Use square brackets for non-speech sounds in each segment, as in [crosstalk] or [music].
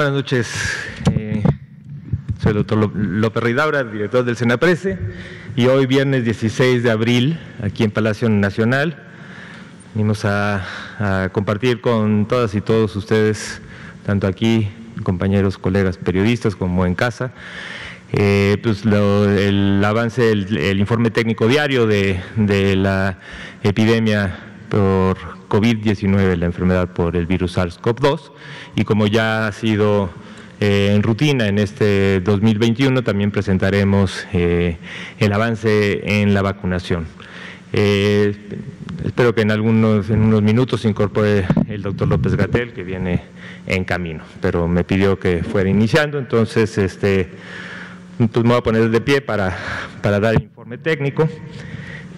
Buenas noches. Eh, soy el doctor López Ridaura, director del Senaprese, y hoy viernes 16 de abril, aquí en Palacio Nacional, venimos a, compartir con todas y todos ustedes, tanto aquí, compañeros, colegas periodistas, como en casa, eh, pues el avance, el, informe técnico diario de, de la epidemia por COVID-19, la enfermedad por el virus SARS-CoV-2, y como ya ha sido eh, en rutina en este 2021, también presentaremos eh, el avance en la vacunación. Eh, espero que en algunos en unos minutos se incorpore el doctor López Gatel, que viene en camino, pero me pidió que fuera iniciando, entonces este, pues me voy a poner de pie para, para dar el informe técnico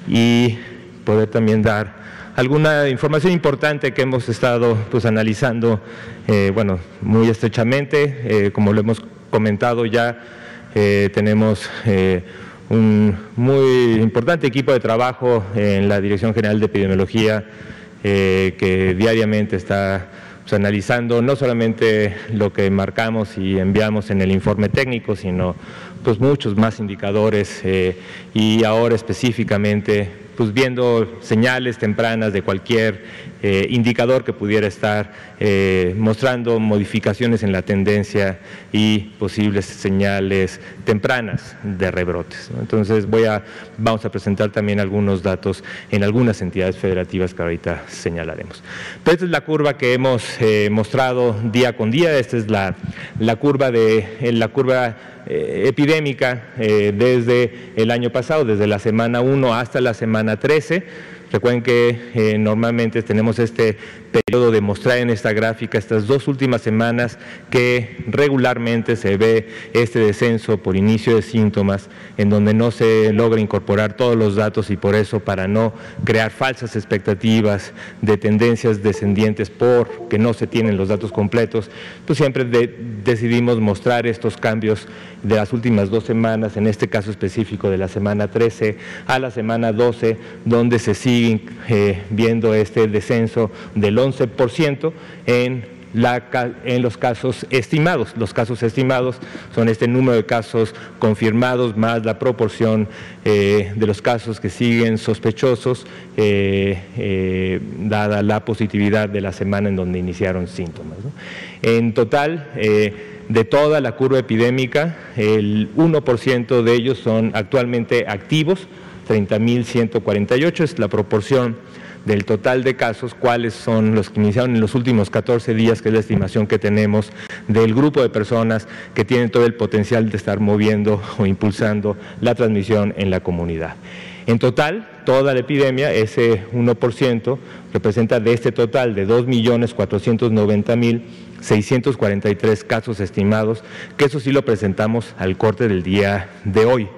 y poder también dar alguna información importante que hemos estado pues, analizando, eh, bueno, muy estrechamente, eh, como lo hemos comentado ya, eh, tenemos un muy importante equipo de trabajo en la Dirección General de Epidemiología que diariamente está pues, analizando no solamente lo que marcamos y enviamos en el informe técnico, sino pues muchos más indicadores y ahora específicamente pues viendo señales tempranas de cualquier eh, indicador que pudiera estar eh, mostrando modificaciones en la tendencia y posibles señales tempranas de rebrotes. Entonces vamos a presentar también algunos datos en algunas entidades federativas que ahorita señalaremos. Pero esta es la curva que hemos eh, mostrado día con día, esta es la, curva de la curva epidémica desde el año pasado, desde la semana 1 hasta la semana 13. Recuerden que eh, normalmente tenemos este periodo de mostrar en esta gráfica estas dos últimas semanas que regularmente se ve este descenso por inicio de síntomas en donde no se logra incorporar todos los datos y por eso para no crear falsas expectativas de tendencias descendientes porque no se tienen los datos completos, pues siempre decidimos mostrar estos cambios de las últimas dos semanas, en este caso específico de la semana 13 a la semana 12, donde se sigue eh, viendo este descenso del 11% en, los casos estimados. Los casos estimados son este número de casos confirmados más la proporción eh, de los casos que siguen sospechosos, eh, dada la positividad de la semana en donde iniciaron síntomas. En total, de toda la curva epidémica, el 1% de ellos son actualmente activos, 30.148 es la proporción del total de casos, cuáles son los que iniciaron en los últimos 14 días, que es la estimación que tenemos del grupo de personas que tienen todo el potencial de estar moviendo o impulsando la transmisión en la comunidad. En total, toda la epidemia, ese 1%, representa de este total de 2.490.000 643 casos estimados, que eso sí lo presentamos al corte del día de hoy.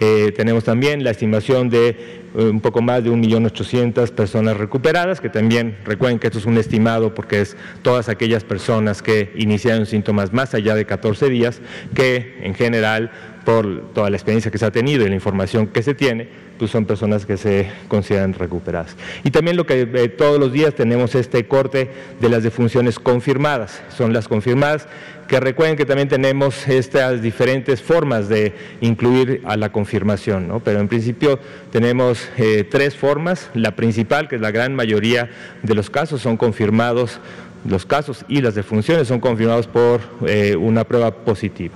Eh, tenemos también la estimación de eh, un poco más de 1.800.000 personas recuperadas, que también recuerden que esto es un estimado porque es todas aquellas personas que iniciaron síntomas más allá de 14 días, que en general por toda la experiencia que se ha tenido y la información que se tiene, pues son personas que se consideran recuperadas. Y también lo que eh, todos los días tenemos este corte de las defunciones confirmadas, son las confirmadas, que recuerden que también tenemos estas diferentes formas de incluir a la confirmación, pero en principio tenemos eh, tres formas, la principal, que es la gran mayoría de los casos, son confirmados, los casos y las defunciones son confirmados por eh, una prueba positiva.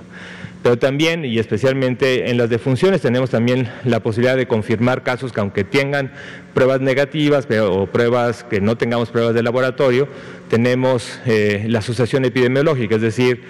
Pero también y especialmente en las defunciones tenemos también la posibilidad de confirmar casos que aunque tengan pruebas negativas o pruebas que no tengamos pruebas de laboratorio, tenemos eh, la asociación epidemiológica, es decir,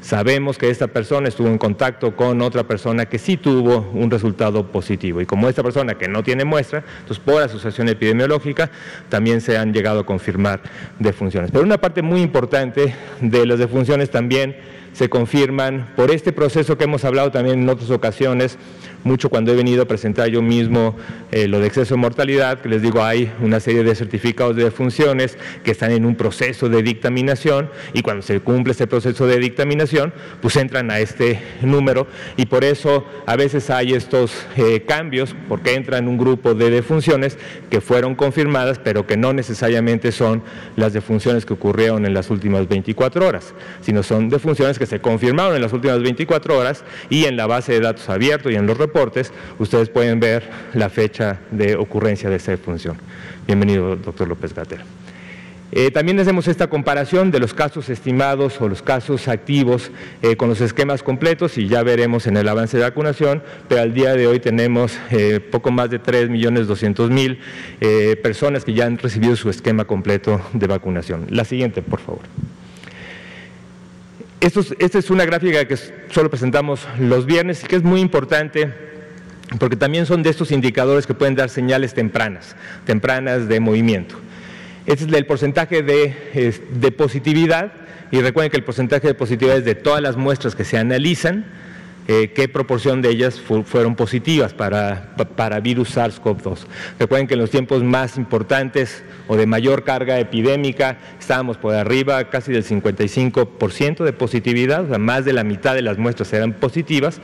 sabemos que esta persona estuvo en contacto con otra persona que sí tuvo un resultado positivo. Y como esta persona que no tiene muestra, entonces por asociación epidemiológica también se han llegado a confirmar defunciones. Pero una parte muy importante de las defunciones también se confirman por este proceso que hemos hablado también en otras ocasiones, mucho cuando he venido a presentar yo mismo eh, lo de exceso de mortalidad, que les digo, hay una serie de certificados de funciones que están en un proceso de dictaminación y cuando se cumple ese proceso de dictaminación, pues entran a este número. Y por eso a veces hay estos eh, cambios, porque entran un grupo de defunciones que fueron confirmadas, pero que no necesariamente son las defunciones que ocurrieron en las últimas 24 horas, sino son defunciones que se confirmaron en las últimas 24 horas y en la base de datos abiertos y en los reportes ustedes pueden ver la fecha de ocurrencia de esa defunción. Bienvenido, doctor López Gatera. Eh, también hacemos esta comparación de los casos estimados o los casos activos eh, con los esquemas completos y ya veremos en el avance de vacunación, pero al día de hoy tenemos eh, poco más de 3.200.000 personas que ya han recibido su esquema completo de vacunación. La siguiente, por favor. Esta es una gráfica que solo presentamos los viernes y que es muy importante porque también son de estos indicadores que pueden dar señales tempranas, tempranas de movimiento. Este es el porcentaje de, positividad y recuerden que el porcentaje de positividad es de todas las muestras que se analizan, eh, qué proporción de ellas fueron positivas para, para virus SARS-CoV-2. Recuerden que en los tiempos más importantes o de mayor carga epidémica estábamos por arriba casi del 55% de positividad, o sea, más de la mitad de las muestras eran positivas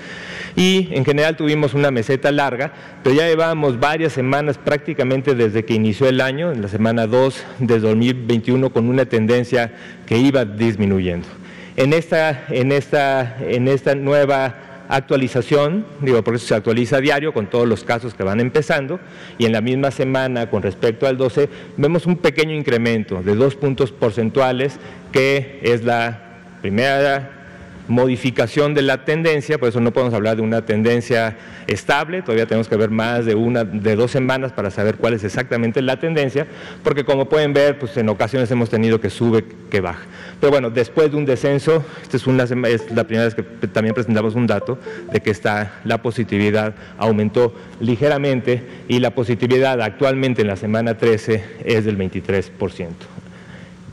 y en general tuvimos una meseta larga, pero ya llevábamos varias semanas prácticamente desde que inició el año, en la semana 2 de 2021, con una tendencia que iba disminuyendo. En esta, en esta, en esta nueva actualización, digo, por eso se actualiza a diario con todos los casos que van empezando, y en la misma semana con respecto al 12 vemos un pequeño incremento de dos puntos porcentuales, que es la primera modificación de la tendencia, por eso no podemos hablar de una tendencia estable, todavía tenemos que ver más de una, de dos semanas para saber cuál es exactamente la tendencia, porque como pueden ver, pues en ocasiones hemos tenido que sube, que baja. Pero bueno, después de un descenso, esta es, una, es la primera vez que también presentamos un dato de que está, la positividad aumentó ligeramente y la positividad actualmente en la semana 13 es del 23%.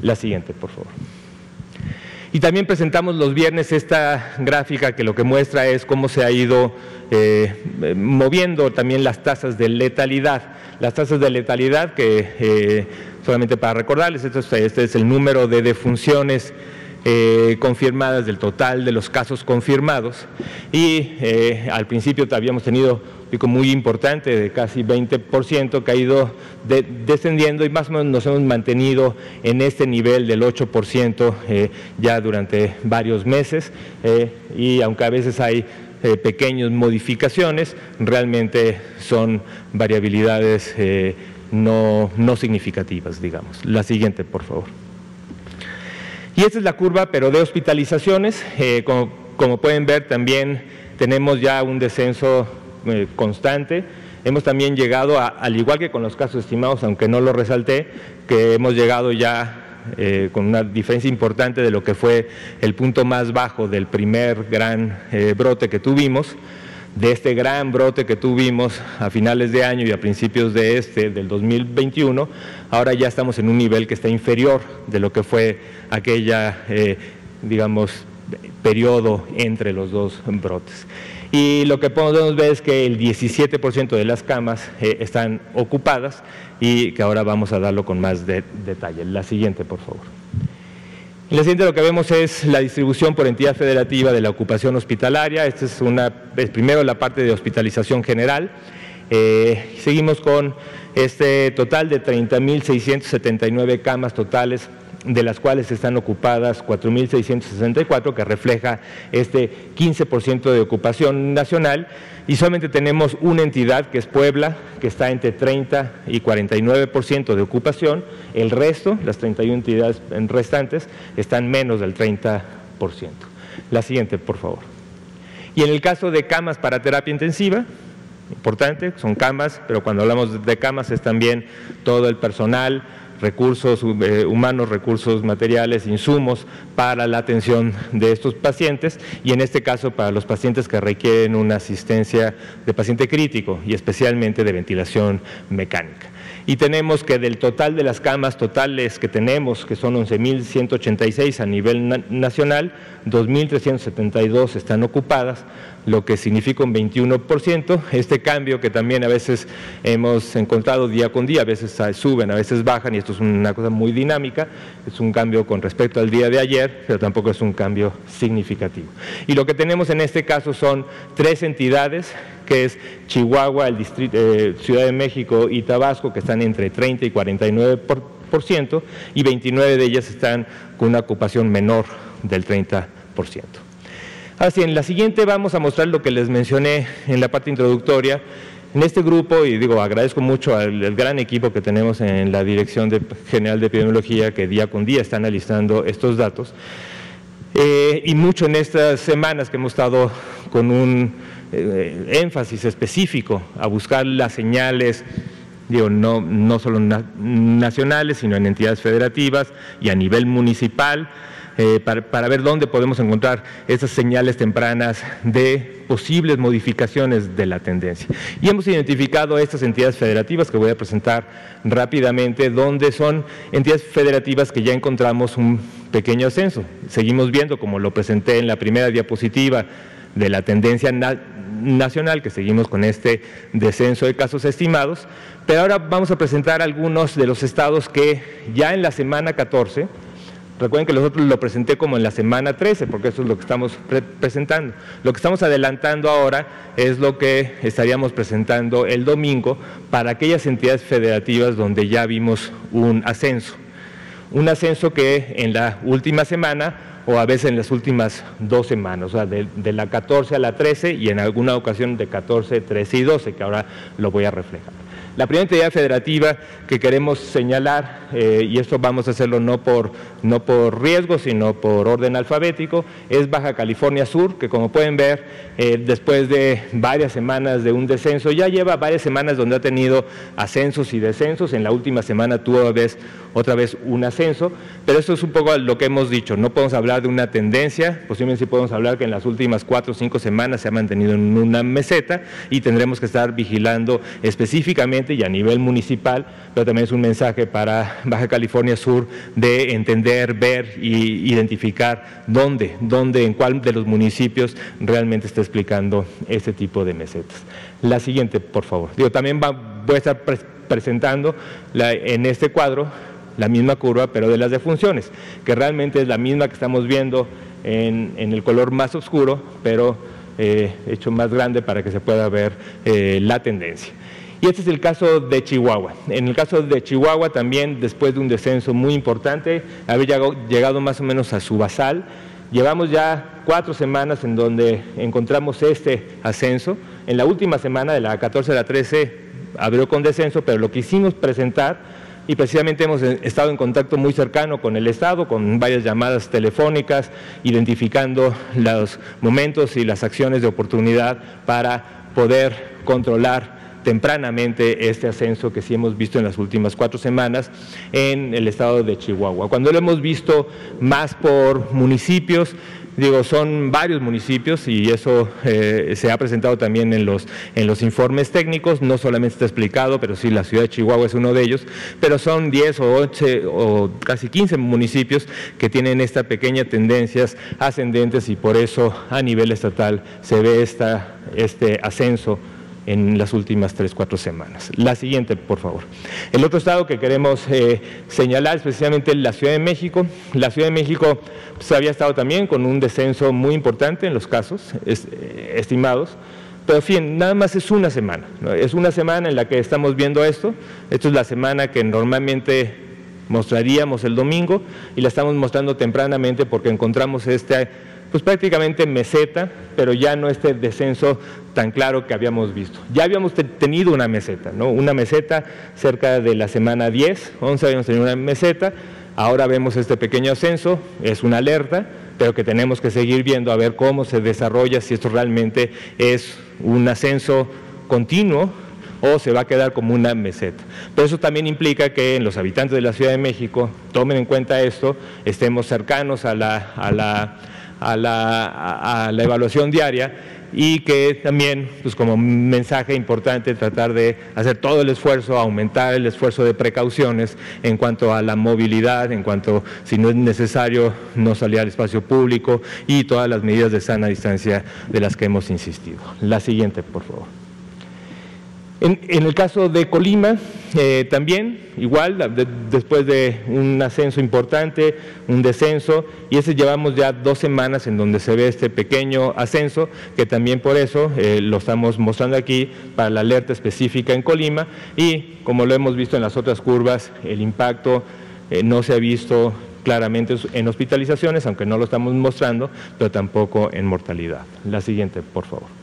La siguiente, por favor. Y también presentamos los viernes esta gráfica que lo que muestra es cómo se ha ido eh, moviendo también las tasas de letalidad. Las tasas de letalidad que, eh, solamente para recordarles, este, este es el número de defunciones eh, confirmadas del total de los casos confirmados y al principio habíamos tenido pico muy importante de casi 20% que ha ido descendiendo y más o menos nos hemos mantenido en este nivel del 8% eh, ya durante varios meses eh, y aunque a veces hay eh, pequeñas modificaciones, realmente son variabilidades no, no significativas, digamos. La siguiente, por favor. Y esta es la curva, pero de hospitalizaciones. como, como pueden ver, también tenemos ya un descenso eh, constante. Hemos también llegado, al igual que con los casos estimados, aunque no lo resalté, que hemos llegado ya eh, con una diferencia importante de lo que fue el punto más bajo del primer gran eh, brote que tuvimos, de este gran brote que tuvimos a finales de año y a principios de este, del 2021, ahora ya estamos en un nivel que está inferior de lo que fue aquella, digamos, periodo entre los dos brotes. Y lo que podemos ver es que el 17% de las camas eh, están ocupadas y que ahora vamos a darlo con más detalle. La siguiente, por favor. La siguiente lo que vemos es la distribución por entidad federativa de la ocupación hospitalaria. Esta es, una, primero la parte de hospitalización general. Eh, seguimos con este total de 30.679 camas totales de las cuales están ocupadas 4.664, que refleja este 15% de ocupación nacional, y solamente tenemos una entidad, que es Puebla, que está entre 30 y 49% de ocupación, el resto, las 31 entidades restantes, están menos del 30%. La siguiente, por favor. Y en el caso de camas para terapia intensiva, importante, son camas, pero cuando hablamos de camas es también todo el personal, recursos eh, humanos, recursos materiales, insumos para la atención de estos pacientes y en este caso para los pacientes que requieren una asistencia de paciente crítico y especialmente de ventilación mecánica. y tenemos que del total de las camas totales que tenemos, que son 11.186 a nivel nacional, 2.372 están ocupadas, lo que significa un 21%. Este cambio que también a veces hemos encontrado día con día, a veces suben, a veces bajan, y esto es una cosa muy dinámica, es un cambio con respecto al día de ayer, pero tampoco es un cambio significativo. Y lo que tenemos en este caso son tres entidades, que es Chihuahua, el distrito, eh, Ciudad de México y Tabasco, que están entre 30 y 49%, y 29 de ellas están con una ocupación menor del 30%. Así, en la siguiente vamos a mostrar lo que les mencioné en la parte introductoria. En este grupo, y digo, agradezco mucho al, gran equipo que tenemos en la Dirección General de Epidemiología que día con día está analizando estos datos, eh, y mucho en estas semanas que hemos estado con un eh, énfasis específico a buscar las señales digo, no, no solo nacionales, sino en entidades federativas y a nivel municipal, eh, para, ver dónde podemos encontrar esas señales tempranas de posibles modificaciones de la tendencia. Y hemos identificado estas entidades federativas que voy a presentar rápidamente, donde son entidades federativas que ya encontramos un pequeño ascenso. Seguimos viendo, como lo presenté en la primera diapositiva, de la tendencia nacional, que seguimos con este descenso de casos estimados, pero ahora vamos a presentar algunos de los estados que ya en la semana 14 Recuerden que nosotros lo presenté como en la semana 13, porque eso es lo que estamos presentando. Lo que estamos adelantando ahora es lo que estaríamos presentando el domingo para aquellas entidades federativas donde ya vimos un ascenso. Un ascenso que en la última semana o a veces en las últimas dos semanas, o sea, de, de la 14 a la 13 y en alguna ocasión de 14, 13 y 12, que ahora lo voy a reflejar. La primera entidad federativa que queremos señalar, eh, y esto vamos a hacerlo no por, no por riesgo, sino por orden alfabético, es Baja California Sur, que como pueden ver, eh, después de varias semanas de un descenso, ya lleva varias semanas donde ha tenido ascensos y descensos. En la última semana tuvo vez, otra vez un ascenso, pero esto es un poco lo que hemos dicho. No podemos hablar de una tendencia, posiblemente sí podemos hablar que en las últimas cuatro o cinco semanas se ha mantenido en una meseta y tendremos que estar vigilando específicamente y a nivel municipal, pero también es un mensaje para Baja California Sur de entender, ver y identificar dónde, dónde, en cuál de los municipios realmente está explicando este tipo de mesetas. La siguiente, por favor. Digo, también voy a estar presentando en este cuadro la misma curva, pero de las defunciones, que realmente es la misma que estamos viendo en, el color más oscuro, pero eh, hecho más grande para que se pueda ver eh, la tendencia. Y este es el caso de Chihuahua. En el caso de Chihuahua también, después de un descenso muy importante, había llegado más o menos a su basal. Llevamos ya cuatro semanas en donde encontramos este ascenso. En la última semana, de la 14 a la 13, abrió con descenso, pero lo quisimos presentar y precisamente hemos estado en contacto muy cercano con el Estado, con varias llamadas telefónicas, identificando los momentos y las acciones de oportunidad para poder controlar tempranamente este ascenso que sí hemos visto en las últimas cuatro semanas en el estado de Chihuahua. Cuando lo hemos visto más por municipios, digo, son varios municipios y eso eh, se ha presentado también en los, en los informes técnicos, no solamente está explicado, pero sí la ciudad de Chihuahua es uno de ellos, pero son 10 o 8 o casi 15 municipios que tienen esta pequeña tendencias ascendentes y por eso a nivel estatal se ve esta, este ascenso en las últimas tres, cuatro semanas. La siguiente, por favor. El otro estado que queremos eh, señalar es precisamente la Ciudad de México. La Ciudad de México pues, había estado también con un descenso muy importante en los casos eh, estimados, pero en fin, nada más es una semana. Es una semana en la que estamos viendo esto. Esto es la semana que normalmente mostraríamos el domingo y la estamos mostrando tempranamente porque encontramos este pues prácticamente meseta, pero ya no este descenso tan claro que habíamos visto. Ya habíamos tenido una meseta, ¿no? Una meseta cerca de la semana 10, 11 habíamos tenido una meseta, ahora vemos este pequeño ascenso, es una alerta, pero que tenemos que seguir viendo a ver cómo se desarrolla, si esto realmente es un ascenso continuo o se va a quedar como una meseta. Pero eso también implica que los habitantes de la Ciudad de México tomen en cuenta esto, estemos cercanos a la, a la a la, evaluación diaria y que también, pues como mensaje importante, tratar de hacer todo el esfuerzo, aumentar el esfuerzo de precauciones en cuanto a la movilidad, en cuanto si no es necesario no salir al espacio público y todas las medidas de sana distancia de las que hemos insistido. La siguiente, por favor. En, el caso de Colima, eh, también, igual, después de un ascenso importante, un descenso, y ese llevamos ya dos semanas en donde se ve este pequeño ascenso, que también por eso eh, lo estamos mostrando aquí para la alerta específica en Colima, y como lo hemos visto en las otras curvas, el impacto eh, no se ha visto claramente en hospitalizaciones, aunque no lo estamos mostrando, pero tampoco en mortalidad. La siguiente, por favor.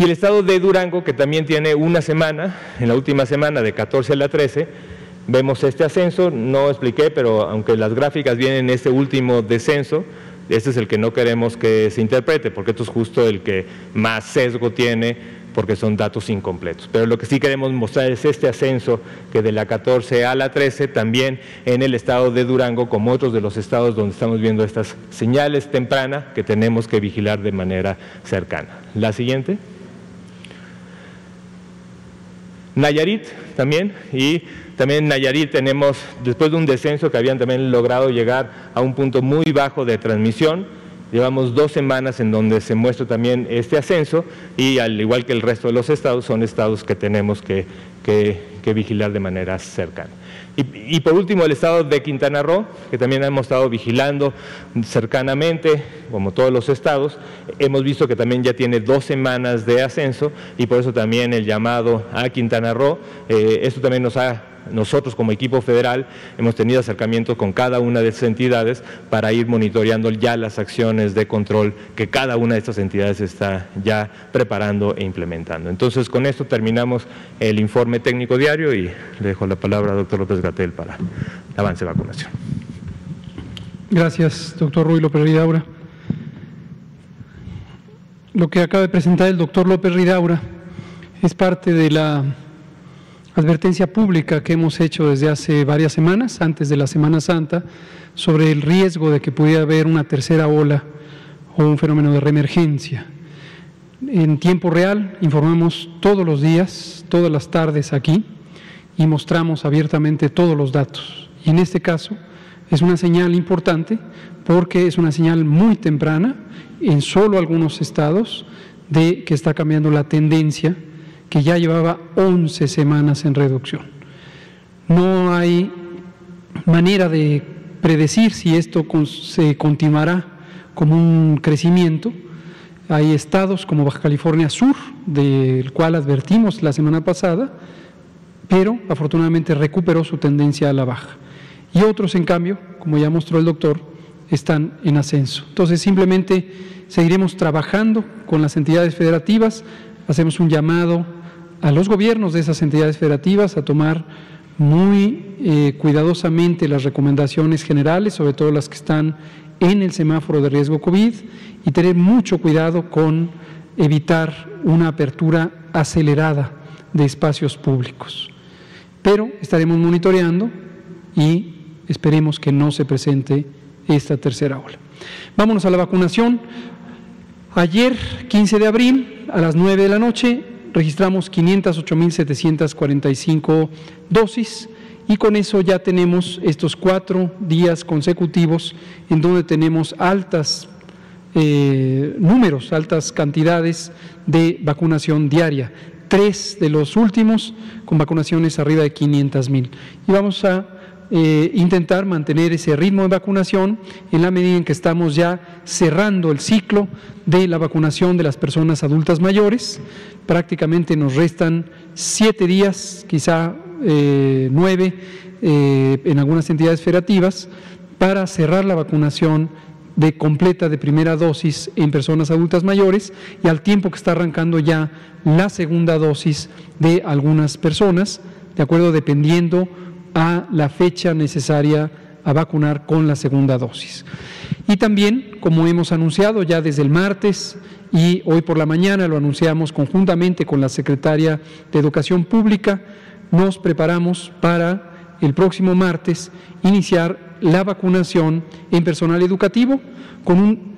Y el estado de Durango, que también tiene una semana, en la última semana de 14 a la 13, vemos este ascenso, no expliqué, pero aunque las gráficas vienen en este último descenso, este es el que no queremos que se interprete, porque esto es justo el que más sesgo tiene, porque son datos incompletos. Pero lo que sí queremos mostrar es este ascenso que de la 14 a la 13, también en el estado de Durango, como otros de los estados donde estamos viendo estas señales tempranas que tenemos que vigilar de manera cercana. La siguiente. Nayarit también, y también en Nayarit tenemos, después de un descenso que habían también logrado llegar a un punto muy bajo de transmisión, llevamos dos semanas en donde se muestra también este ascenso y al igual que el resto de los estados, son estados que tenemos que, que vigilar de manera cercana. Y, por último, el estado de Quintana Roo, que también hemos estado vigilando cercanamente, como todos los estados, hemos visto que también ya tiene dos semanas de ascenso y por eso también el llamado a Quintana Roo, eh, esto también nos ha nosotros como equipo federal hemos tenido acercamiento con cada una de esas entidades para ir monitoreando ya las acciones de control que cada una de estas entidades está ya preparando e implementando. Entonces, con esto terminamos el informe técnico diario y le dejo la palabra al doctor López Gatel para el avance de vacunación. Gracias, doctor Ruy López Ridaura. Lo que acaba de presentar el doctor López Ridaura es parte de la advertencia pública que hemos hecho desde hace varias semanas, antes de la Semana Santa, sobre el riesgo de que pudiera haber una tercera ola o un fenómeno de reemergencia. En tiempo real informamos todos los días, todas las tardes aquí y mostramos abiertamente todos los datos. Y en este caso es una señal importante porque es una señal muy temprana en solo algunos estados de que está cambiando la tendencia que ya llevaba 11 semanas en reducción. No hay manera de predecir si esto se continuará como un crecimiento. Hay estados como Baja California Sur, del cual advertimos la semana pasada, pero afortunadamente recuperó su tendencia a la baja. Y otros, en cambio, como ya mostró el doctor, están en ascenso. Entonces, simplemente seguiremos trabajando con las entidades federativas, hacemos un llamado a los gobiernos de esas entidades federativas a tomar muy eh, cuidadosamente las recomendaciones generales, sobre todo las que están en el semáforo de riesgo COVID, y tener mucho cuidado con evitar una apertura acelerada de espacios públicos. Pero estaremos monitoreando y esperemos que no se presente esta tercera ola. Vámonos a la vacunación. Ayer, 15 de abril, a las 9 de la noche, registramos 508.745 dosis y con eso ya tenemos estos cuatro días consecutivos en donde tenemos altas eh, números, altas cantidades de vacunación diaria. Tres de los últimos con vacunaciones arriba de 500 mil. Y vamos a eh, intentar mantener ese ritmo de vacunación en la medida en que estamos ya cerrando el ciclo de la vacunación de las personas adultas mayores. Prácticamente nos restan siete días, quizá eh, nueve, eh, en algunas entidades federativas, para cerrar la vacunación de completa de primera dosis en personas adultas mayores y al tiempo que está arrancando ya la segunda dosis de algunas personas, de acuerdo dependiendo a la fecha necesaria a vacunar con la segunda dosis. Y también, como hemos anunciado ya desde el martes y hoy por la mañana lo anunciamos conjuntamente con la secretaria de Educación Pública, nos preparamos para el próximo martes iniciar la vacunación en personal educativo con un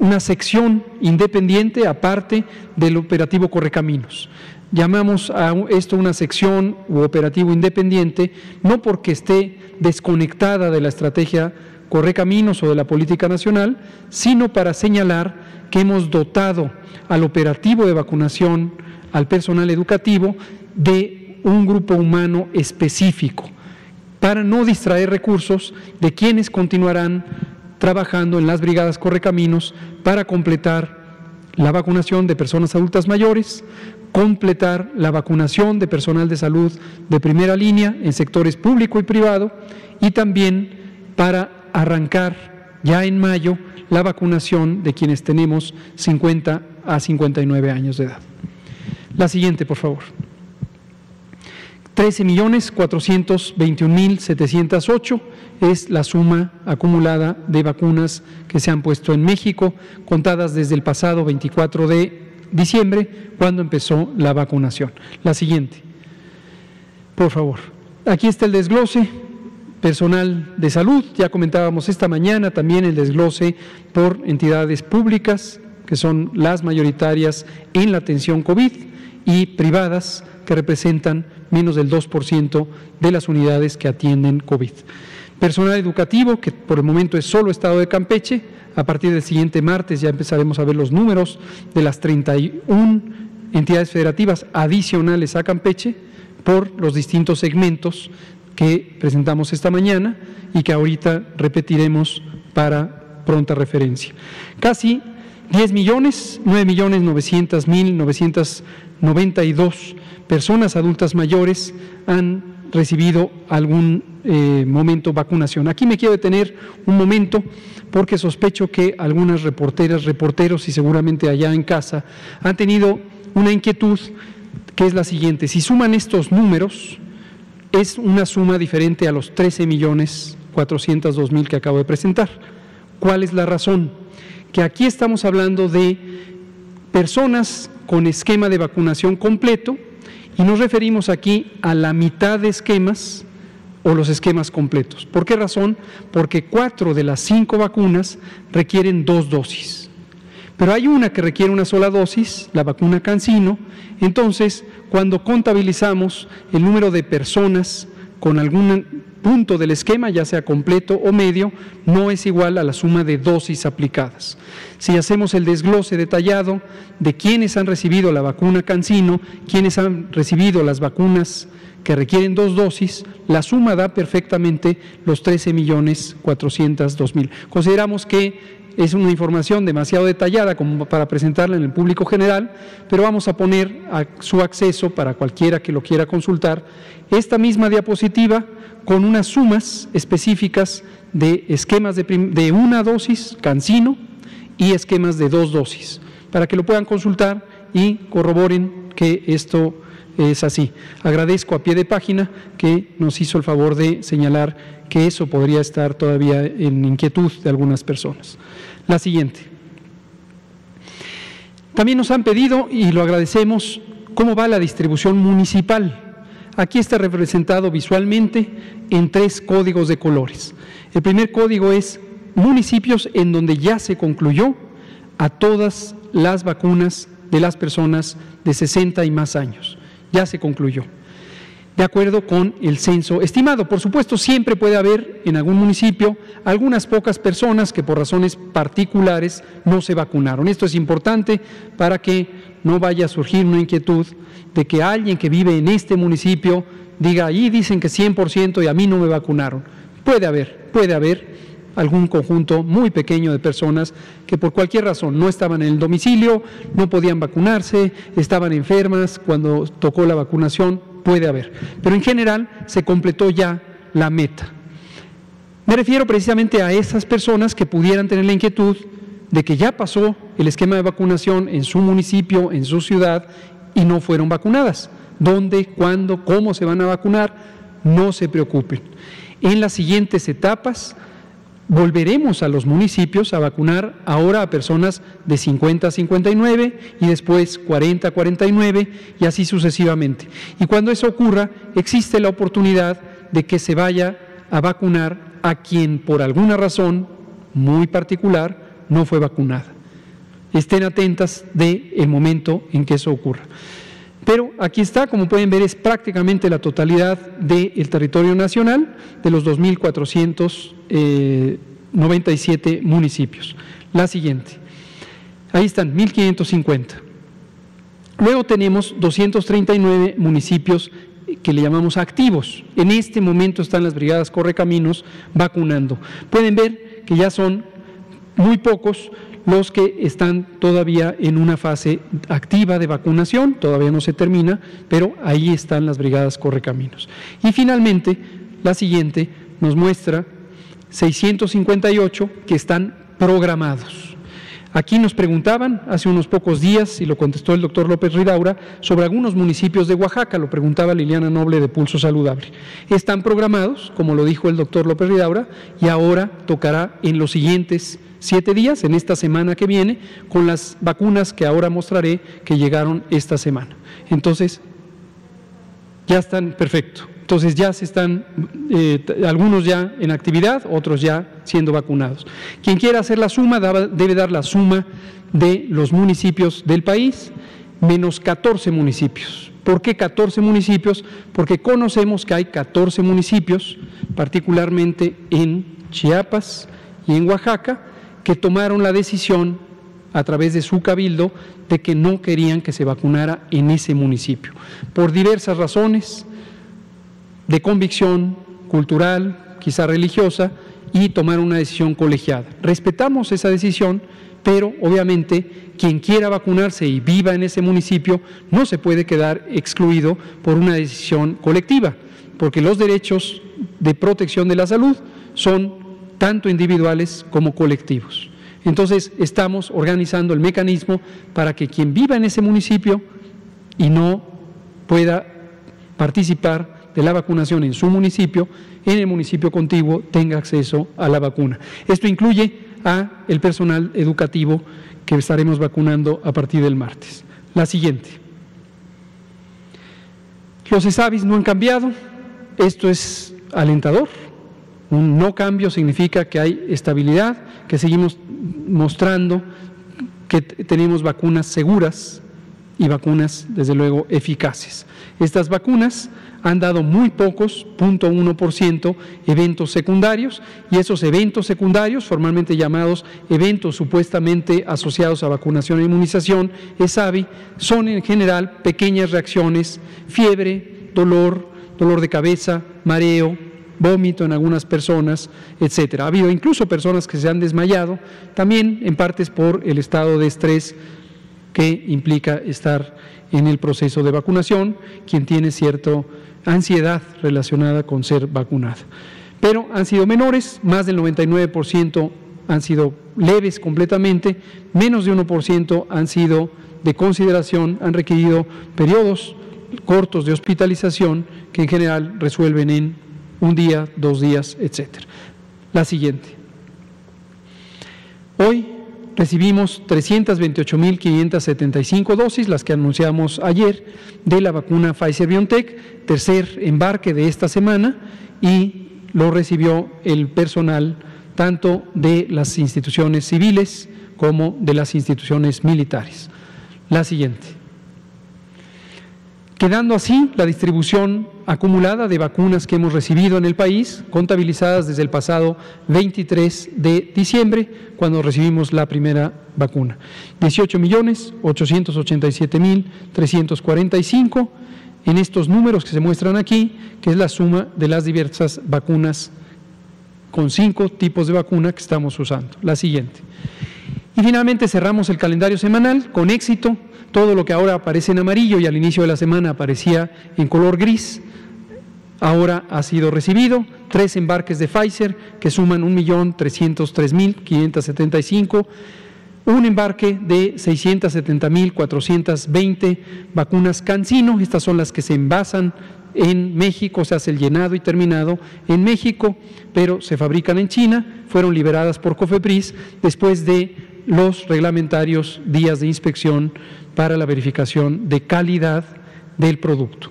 una sección independiente aparte del operativo Correcaminos. Llamamos a esto una sección u operativo independiente, no porque esté desconectada de la estrategia Correcaminos o de la política nacional, sino para señalar que hemos dotado al operativo de vacunación, al personal educativo, de un grupo humano específico, para no distraer recursos de quienes continuarán trabajando en las brigadas Correcaminos para completar la vacunación de personas adultas mayores, completar la vacunación de personal de salud de primera línea en sectores público y privado y también para arrancar ya en mayo la vacunación de quienes tenemos 50 a 59 años de edad. La siguiente, por favor. 13.421.708 es la suma acumulada de vacunas que se han puesto en México, contadas desde el pasado 24 de diciembre, cuando empezó la vacunación. La siguiente, por favor. Aquí está el desglose personal de salud, ya comentábamos esta mañana también el desglose por entidades públicas, que son las mayoritarias en la atención COVID, y privadas, que representan menos del 2% de las unidades que atienden COVID. Personal educativo, que por el momento es solo Estado de Campeche, a partir del siguiente martes ya empezaremos a ver los números de las 31 entidades federativas adicionales a Campeche por los distintos segmentos que presentamos esta mañana y que ahorita repetiremos para pronta referencia. Casi 10 millones, 9 millones 900 mil 992 personas adultas mayores han recibido algún eh, momento vacunación. Aquí me quiero detener un momento porque sospecho que algunas reporteras, reporteros y seguramente allá en casa han tenido una inquietud que es la siguiente. Si suman estos números, es una suma diferente a los 13 millones 402 mil que acabo de presentar. ¿Cuál es la razón? Que aquí estamos hablando de personas con esquema de vacunación completo y nos referimos aquí a la mitad de esquemas o los esquemas completos. ¿Por qué razón? Porque cuatro de las cinco vacunas requieren dos dosis. Pero hay una que requiere una sola dosis, la vacuna Cancino. Entonces, cuando contabilizamos el número de personas con algún punto del esquema, ya sea completo o medio, no es igual a la suma de dosis aplicadas. Si hacemos el desglose detallado de quienes han recibido la vacuna Cancino, quienes han recibido las vacunas que requieren dos dosis, la suma da perfectamente los 13 millones 402 mil. Consideramos que es una información demasiado detallada como para presentarla en el público general, pero vamos a poner a su acceso para cualquiera que lo quiera consultar esta misma diapositiva con unas sumas específicas de esquemas de, una dosis, cancino, y esquemas de dos dosis, para que lo puedan consultar y corroboren que esto es así. Agradezco a pie de página que nos hizo el favor de señalar que eso podría estar todavía en inquietud de algunas personas. La siguiente. También nos han pedido, y lo agradecemos, cómo va la distribución municipal. Aquí está representado visualmente en tres códigos de colores. El primer código es municipios en donde ya se concluyó a todas las vacunas de las personas de 60 y más años ya se concluyó, de acuerdo con el censo estimado. Por supuesto, siempre puede haber en algún municipio algunas pocas personas que por razones particulares no se vacunaron. Esto es importante para que no vaya a surgir una inquietud de que alguien que vive en este municipio diga, allí dicen que 100% y a mí no me vacunaron. Puede haber, puede haber algún conjunto muy pequeño de personas que por cualquier razón no estaban en el domicilio, no podían vacunarse, estaban enfermas cuando tocó la vacunación, puede haber. Pero en general se completó ya la meta. Me refiero precisamente a esas personas que pudieran tener la inquietud de que ya pasó el esquema de vacunación en su municipio, en su ciudad, y no fueron vacunadas. ¿Dónde, cuándo, cómo se van a vacunar? No se preocupen. En las siguientes etapas volveremos a los municipios a vacunar ahora a personas de 50 a 59 y después 40 a 49 y así sucesivamente. Y cuando eso ocurra, existe la oportunidad de que se vaya a vacunar a quien por alguna razón muy particular no fue vacunada. estén atentas del el momento en que eso ocurra. Pero aquí está, como pueden ver, es prácticamente la totalidad del territorio nacional de los 2.497 municipios. La siguiente. Ahí están, 1.550. Luego tenemos 239 municipios que le llamamos activos. En este momento están las brigadas Correcaminos vacunando. Pueden ver que ya son muy pocos los que están todavía en una fase activa de vacunación, todavía no se termina, pero ahí están las brigadas Correcaminos. Y finalmente, la siguiente nos muestra 658 que están programados. Aquí nos preguntaban hace unos pocos días, y lo contestó el doctor López Ridaura, sobre algunos municipios de Oaxaca, lo preguntaba Liliana Noble de Pulso Saludable. Están programados, como lo dijo el doctor López Ridaura, y ahora tocará en los siguientes siete días, en esta semana que viene, con las vacunas que ahora mostraré que llegaron esta semana. Entonces, ya están perfecto. Entonces ya se están, eh, algunos ya en actividad, otros ya siendo vacunados. Quien quiera hacer la suma debe dar la suma de los municipios del país, menos 14 municipios. ¿Por qué 14 municipios? Porque conocemos que hay 14 municipios, particularmente en Chiapas y en Oaxaca, que tomaron la decisión a través de su cabildo de que no querían que se vacunara en ese municipio, por diversas razones de convicción cultural, quizá religiosa, y tomar una decisión colegiada. Respetamos esa decisión, pero obviamente quien quiera vacunarse y viva en ese municipio no se puede quedar excluido por una decisión colectiva, porque los derechos de protección de la salud son tanto individuales como colectivos. Entonces, estamos organizando el mecanismo para que quien viva en ese municipio y no pueda participar de la vacunación en su municipio, en el municipio contiguo tenga acceso a la vacuna. Esto incluye a el personal educativo que estaremos vacunando a partir del martes. La siguiente. Los ESAVIS no han cambiado, esto es alentador, un no cambio significa que hay estabilidad, que seguimos mostrando que tenemos vacunas seguras y vacunas, desde luego, eficaces. Estas vacunas han dado muy pocos, 0.1%, eventos secundarios y esos eventos secundarios, formalmente llamados eventos supuestamente asociados a vacunación e inmunización, ESAVI, son en general pequeñas reacciones, fiebre, dolor, dolor de cabeza, mareo, vómito en algunas personas, etcétera. Ha habido incluso personas que se han desmayado, también en partes por el estado de estrés que implica estar en el proceso de vacunación, quien tiene cierta ansiedad relacionada con ser vacunado. Pero han sido menores, más del 99% han sido leves completamente, menos de 1% han sido de consideración, han requerido periodos cortos de hospitalización que en general resuelven en un día, dos días, etcétera. La siguiente. Hoy recibimos 328.575 dosis, las que anunciamos ayer, de la vacuna Pfizer-BioNTech, tercer embarque de esta semana, y lo recibió el personal tanto de las instituciones civiles como de las instituciones militares. La siguiente quedando así la distribución acumulada de vacunas que hemos recibido en el país, contabilizadas desde el pasado 23 de diciembre, cuando recibimos la primera vacuna. 18 millones 887 mil 345 en estos números que se muestran aquí, que es la suma de las diversas vacunas con cinco tipos de vacuna que estamos usando. La siguiente. Y finalmente cerramos el calendario semanal con éxito todo lo que ahora aparece en amarillo y al inicio de la semana aparecía en color gris, ahora ha sido recibido. Tres embarques de Pfizer que suman 1.303.575. Un embarque de 670.420 vacunas Cancino. Estas son las que se envasan en México, se hace el llenado y terminado en México, pero se fabrican en China, fueron liberadas por Cofepris después de los reglamentarios días de inspección para la verificación de calidad del producto.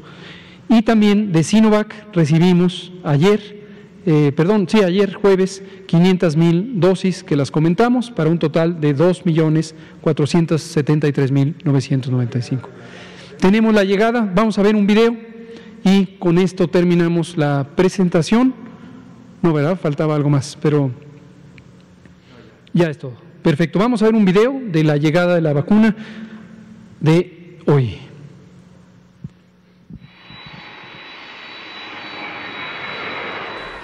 Y también de Sinovac recibimos ayer eh, perdón, sí, ayer jueves, 500 mil dosis que las comentamos para un total de 2.473.995. Tenemos la llegada, vamos a ver un video y con esto terminamos la presentación. No, ¿verdad? Faltaba algo más, pero ya es todo. Perfecto, vamos a ver un video de la llegada de la vacuna de hoy.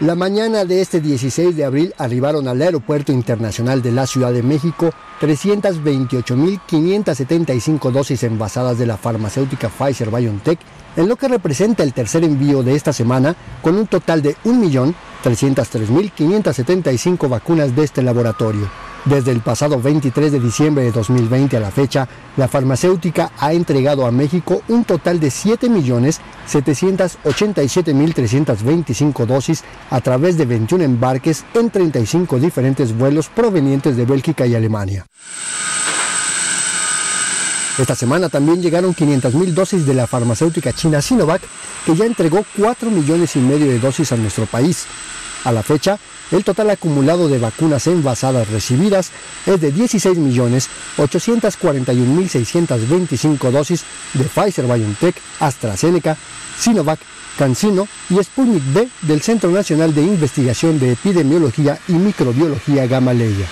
La mañana de este 16 de abril arribaron al Aeropuerto Internacional de la Ciudad de México 328.575 dosis envasadas de la farmacéutica Pfizer BioNTech, en lo que representa el tercer envío de esta semana, con un total de 1.303.575 vacunas de este laboratorio. Desde el pasado 23 de diciembre de 2020 a la fecha, la farmacéutica ha entregado a México un total de 7.787.325 dosis a través de 21 embarques en 35 diferentes vuelos provenientes de Bélgica y Alemania. Esta semana también llegaron 500.000 dosis de la farmacéutica china Sinovac, que ya entregó 4 millones y medio de dosis a nuestro país. A la fecha, el total acumulado de vacunas envasadas recibidas es de 16.841.625 dosis de Pfizer BioNTech, AstraZeneca, Sinovac, CanSino y Sputnik B del Centro Nacional de Investigación de Epidemiología y Microbiología Gamaleya.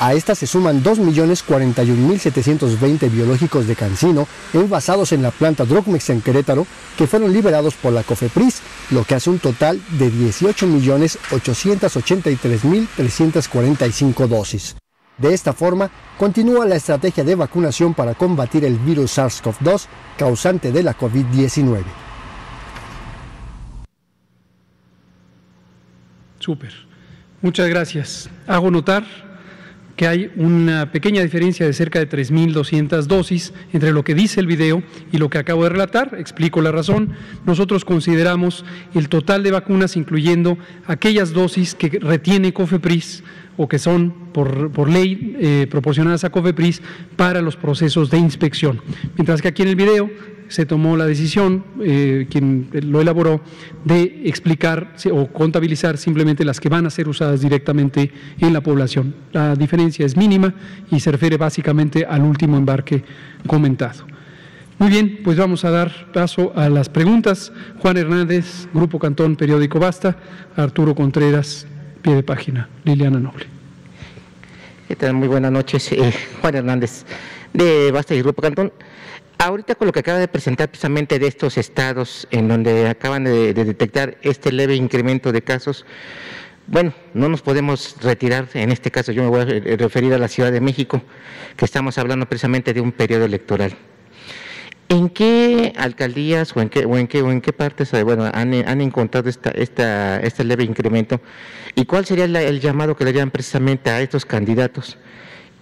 A estas se suman 2.041.720 biológicos de Cancino envasados en la planta Drogmex en Querétaro que fueron liberados por la COFEPRIS, lo que hace un total de 18.883.345 dosis. De esta forma, continúa la estrategia de vacunación para combatir el virus SARS-CoV-2 causante de la COVID-19. Súper. Muchas gracias. Hago notar que hay una pequeña diferencia de cerca de 3.200 dosis entre lo que dice el video y lo que acabo de relatar. Explico la razón. Nosotros consideramos el total de vacunas, incluyendo aquellas dosis que retiene COFEPRIS o que son por, ley eh, proporcionadas a COFEPRIS para los procesos de inspección. Mientras que aquí en el video se tomó la decisión, eh, quien lo elaboró, de explicar o contabilizar simplemente las que van a ser usadas directamente en la población. La diferencia es mínima y se refiere básicamente al último embarque comentado. Muy bien, pues vamos a dar paso a las preguntas. Juan Hernández, Grupo Cantón, Periódico Basta, Arturo Contreras, pie de página, Liliana Noble. Muy buenas noches. Eh, Juan Hernández, de Basta y Grupo Cantón. Ahorita con lo que acaba de presentar precisamente de estos estados en donde acaban de, detectar este leve incremento de casos, bueno, no nos podemos retirar, en este caso yo me voy a referir a la Ciudad de México, que estamos hablando precisamente de un periodo electoral. ¿En qué alcaldías o en qué, o en qué, o en qué partes bueno, han, encontrado esta, esta, este leve incremento? ¿Y cuál sería el llamado que le harían precisamente a estos candidatos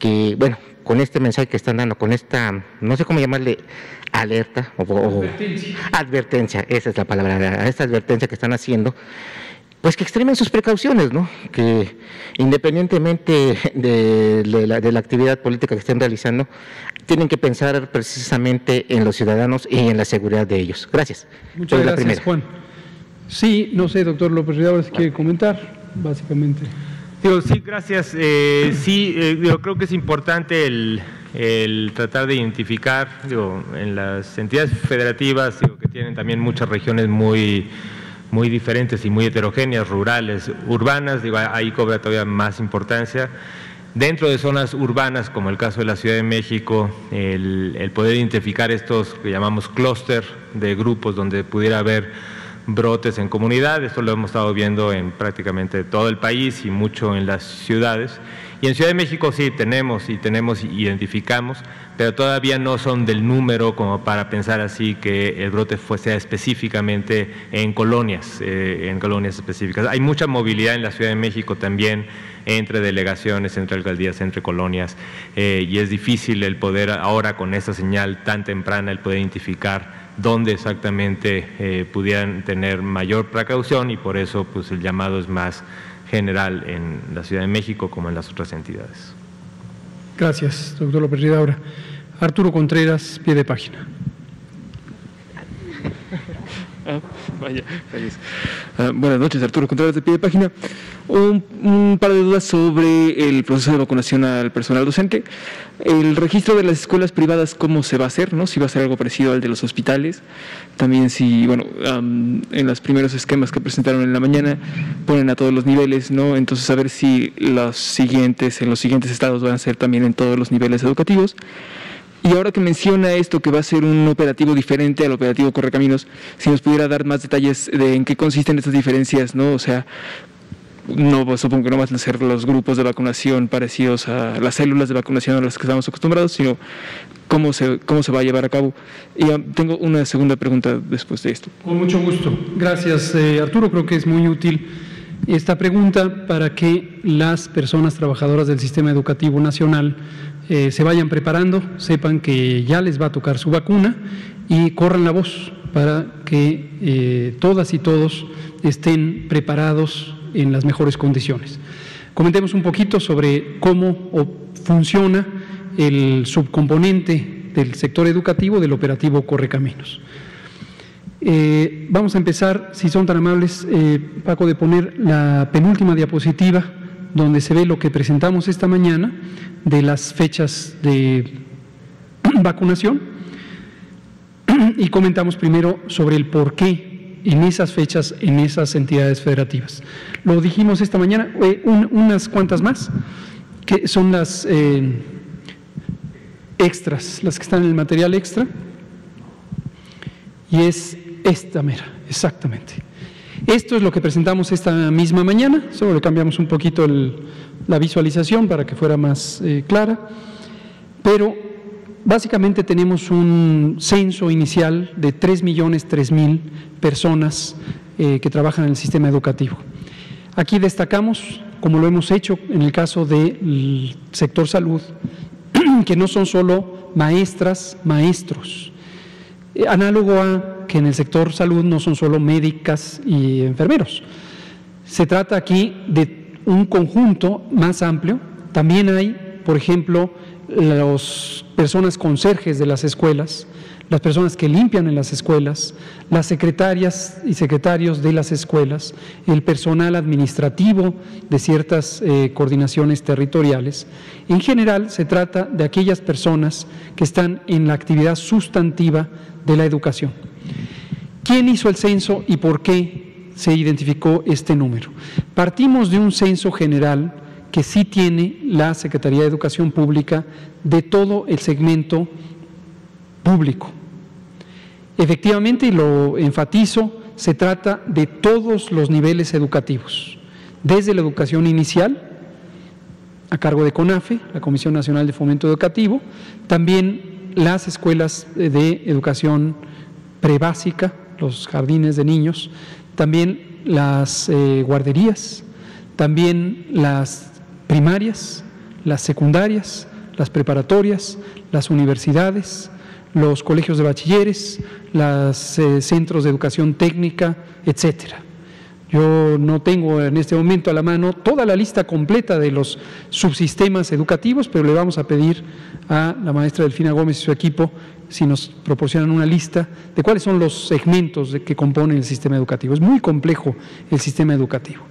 que, bueno, con este mensaje que están dando, con esta, no sé cómo llamarle, alerta o, advertencia. esa es la palabra, esta advertencia que están haciendo, pues que extremen sus precauciones, ¿no? Que independientemente de, la, de, la, actividad política que estén realizando, tienen que pensar precisamente en los ciudadanos y en la seguridad de ellos. Gracias. Muchas gracias, Juan. Sí, no sé, doctor López Ridao, si quiere comentar, básicamente sí, gracias. Eh, sí, eh, yo creo que es importante el, tratar de identificar en las entidades federativas que tienen también muchas regiones muy, muy diferentes y muy heterogéneas, rurales, urbanas, digo, ahí cobra todavía más importancia. Dentro de zonas urbanas, como el caso de la Ciudad de México, el, el poder identificar estos que llamamos clúster de grupos donde pudiera haber brotes en comunidad, esto lo hemos estado viendo en prácticamente todo el país y mucho en las ciudades. Y en Ciudad de México sí tenemos y tenemos identificamos, pero todavía no son del número como para pensar así que el brote fuese específicamente en colonias, eh, en colonias específicas. Hay mucha movilidad en la Ciudad de México también entre delegaciones, entre alcaldías, entre colonias, eh, y es difícil el poder ahora con esta señal tan temprana el poder identificar dónde exactamente eh, pudieran tener mayor precaución y por eso pues el llamado es más general en la Ciudad de México como en las otras entidades. Gracias, doctor López Ridaura. Arturo Contreras, pie de página. Ah, vaya, ah, buenas noches, Arturo Contreras de pie de página. Un, par de dudas sobre el proceso de vacunación al personal docente. El registro de las escuelas privadas, ¿cómo se va a hacer? ¿no? Si va a ser algo parecido al de los hospitales. También si, bueno, en los primeros esquemas que presentaron en la mañana ponen a todos los niveles, ¿no? Entonces a ver si los siguientes, en los siguientes estados van a ser también en todos los niveles educativos. Y ahora que menciona esto, que va a ser un operativo diferente al operativo Correcaminos, si nos pudiera dar más detalles de en qué consisten estas diferencias, ¿no? O sea, no pues, supongo que no van a ser los grupos de vacunación parecidos a las células de vacunación a las que estamos acostumbrados, sino cómo se, cómo se va a llevar a cabo. Y tengo una segunda pregunta después de esto. Con mucho gusto. Gracias, eh, Arturo. Creo que es muy útil esta pregunta para que las personas trabajadoras del sistema educativo nacional eh, se vayan preparando, sepan que ya les va a tocar su vacuna y corran la voz para que eh, todas y todos estén preparados en las mejores condiciones. Comentemos un poquito sobre cómo funciona el subcomponente del sector educativo del operativo Correcaminos. Eh, vamos a empezar, si son tan amables, Paco, de poner la penúltima diapositiva donde se ve lo que presentamos esta mañana de las fechas de [clears throat] vacunación [clears throat] y comentamos primero sobre el por qué en esas fechas, en esas entidades federativas. Lo dijimos esta mañana, eh, unas cuantas más, que son las eh, extras, las que están en el material extra, y es esta mera, exactamente. Esto es lo que presentamos esta misma mañana, solo le cambiamos un poquito la visualización para que fuera más eh, clara, pero básicamente tenemos un censo inicial de 3 millones 3 mil personas eh, que trabajan en el sistema educativo. Aquí destacamos, como lo hemos hecho en el caso del sector salud, [clears throat] que no son solo maestras, maestros, eh, análogo a que en el sector salud no son solo médicas y enfermeros. Se trata aquí de un conjunto más amplio. También hay, por ejemplo, las personas conserjes de las escuelas, las personas que limpian en las escuelas, las secretarias y secretarios de las escuelas, el personal administrativo de ciertas eh, coordinaciones territoriales. En general, se trata de aquellas personas que están en la actividad sustantiva de la educación. ¿Quién hizo el censo y por qué se identificó este número? Partimos de un censo general que sí tiene la Secretaría de Educación Pública de todo el segmento público. Efectivamente, y lo enfatizo, se trata de todos los niveles educativos, desde la educación inicial, a cargo de CONAFE, la Comisión Nacional de Fomento Educativo, también las escuelas de educación prebásica, los jardines de niños, también las eh, guarderías, también las primarias, las secundarias, las preparatorias, las universidades, los colegios de bachilleres, los eh, centros de educación técnica, etcétera. Yo no tengo en este momento a la mano toda la lista completa de los subsistemas educativos, pero le vamos a pedir a la maestra Delfina Gómez y su equipo si nos proporcionan una lista de cuáles son los segmentos que componen el sistema educativo. Es muy complejo el sistema educativo.